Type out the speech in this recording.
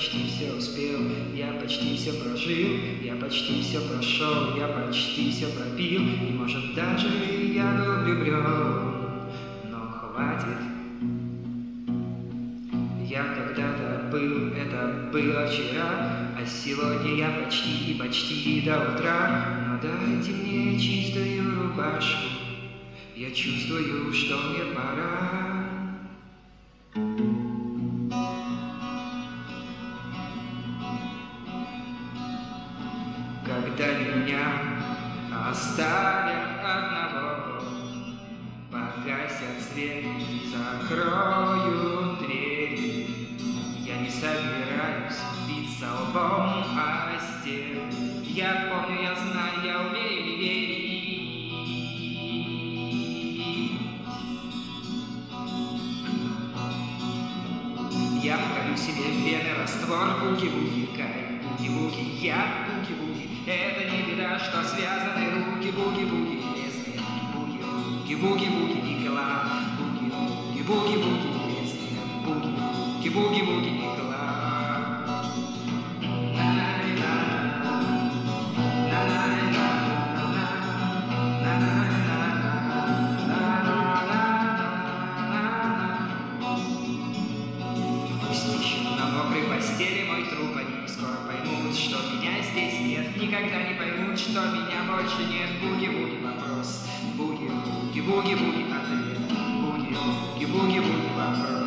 почти все успел, я почти все прожил, я почти все прошел, я почти все пропил, и может даже я был влюблен, но хватит. Я когда-то был, это было вчера, а сегодня я почти, почти до утра, но дайте мне чистую рубашку, я чувствую, что мне пора. Когда меня оставят одного, погасят свет и закроют дверь. Я не собираюсь биться лбом о стену. Я помню, я знаю, я умею верить. Я вколю себе в раствор буги-буги, буги-буги, я буги-буги. Это не беда, что связаны руки, буги-буги, если буги-буги, буги-буги, Никола, буги-буги, буги-буги, если буги-буги, буги-буги, Никола. Пусть на мокрой постели мой труп, они скоро поймут, что меня здесь нет, никогда не поймут, что меня больше нет. Буги-буги вопрос, буги-буги, буги-буги ответ, буги-буги, буги-буги вопрос,